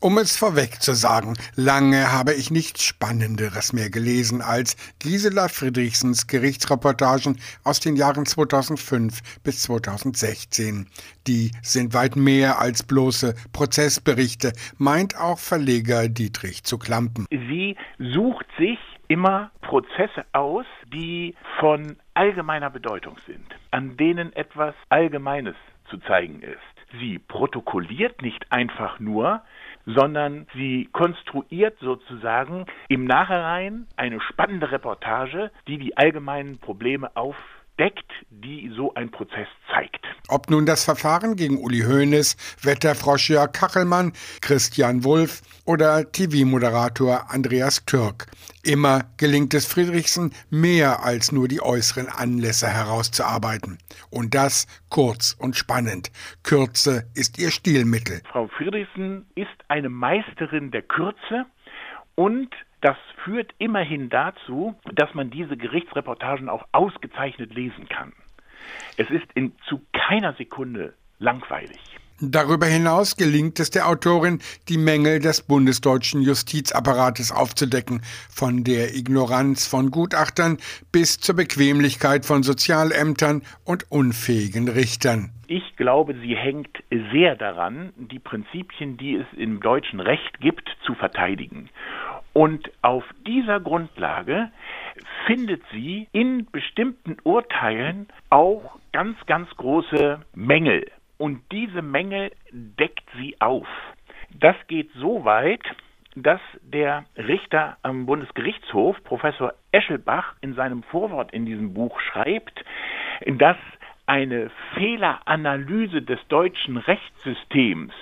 Um es vorweg zu sagen, lange habe ich nichts Spannenderes mehr gelesen als Gisela Friedrichsens Gerichtsreportagen aus den Jahren 2005 bis 2016. Die sind weit mehr als bloße Prozessberichte, meint auch Verleger Dietrich zu Klampen. Sie sucht sich immer Prozesse aus, die von allgemeiner Bedeutung sind, an denen etwas Allgemeines zu zeigen ist. Sie protokolliert nicht einfach nur, sondern sie konstruiert sozusagen im Nachhinein eine spannende Reportage, die die allgemeinen Probleme auf deckt, die so ein Prozess zeigt. Ob nun das Verfahren gegen Uli Hoeneß, Wetterfrosch Jörg Kachelmann, Christian Wulff oder TV-Moderator Andreas Türk. Immer gelingt es Friedrichsen, mehr als nur die äußeren Anlässe herauszuarbeiten. Und das kurz und spannend. Kürze ist ihr Stilmittel. Frau Friedrichsen ist eine Meisterin der Kürze und das führt immerhin dazu, dass man diese Gerichtsreportagen auch ausgezeichnet lesen kann. Es ist in zu keiner Sekunde langweilig. Darüber hinaus gelingt es der Autorin, die Mängel des bundesdeutschen Justizapparates aufzudecken, von der Ignoranz von Gutachtern bis zur Bequemlichkeit von Sozialämtern und unfähigen Richtern. Ich glaube, sie hängt sehr daran, die Prinzipien, die es im deutschen Recht gibt, zu verteidigen. Und auf dieser Grundlage findet sie in bestimmten Urteilen auch ganz, ganz große Mängel. Und diese Mängel deckt sie auf. Das geht so weit, dass der Richter am Bundesgerichtshof, Professor Eschelbach, in seinem Vorwort in diesem Buch schreibt, dass eine Fehleranalyse des deutschen Rechtssystems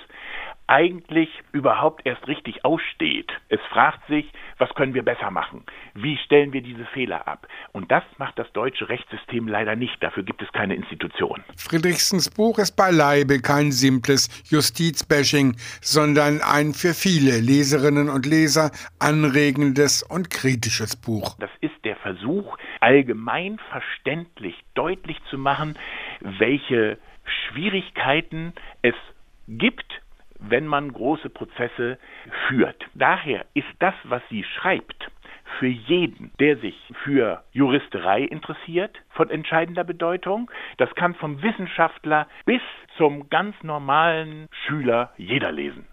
eigentlich überhaupt erst richtig aussteht. Es fragt sich, was können wir besser machen? Wie stellen wir diese Fehler ab? Und das macht das deutsche Rechtssystem leider nicht. Dafür gibt es keine Institution. Friedrichsens Buch ist beileibe kein simples Justizbashing, sondern ein für viele Leserinnen und Leser anregendes und kritisches Buch. Das ist der Versuch, allgemein verständlich deutlich zu machen, welche Schwierigkeiten es gibt, wenn man große Prozesse führt. Daher ist das, was sie schreibt, für jeden, der sich für Juristerei interessiert, von entscheidender Bedeutung. Das kann vom Wissenschaftler bis zum ganz normalen Schüler jeder lesen.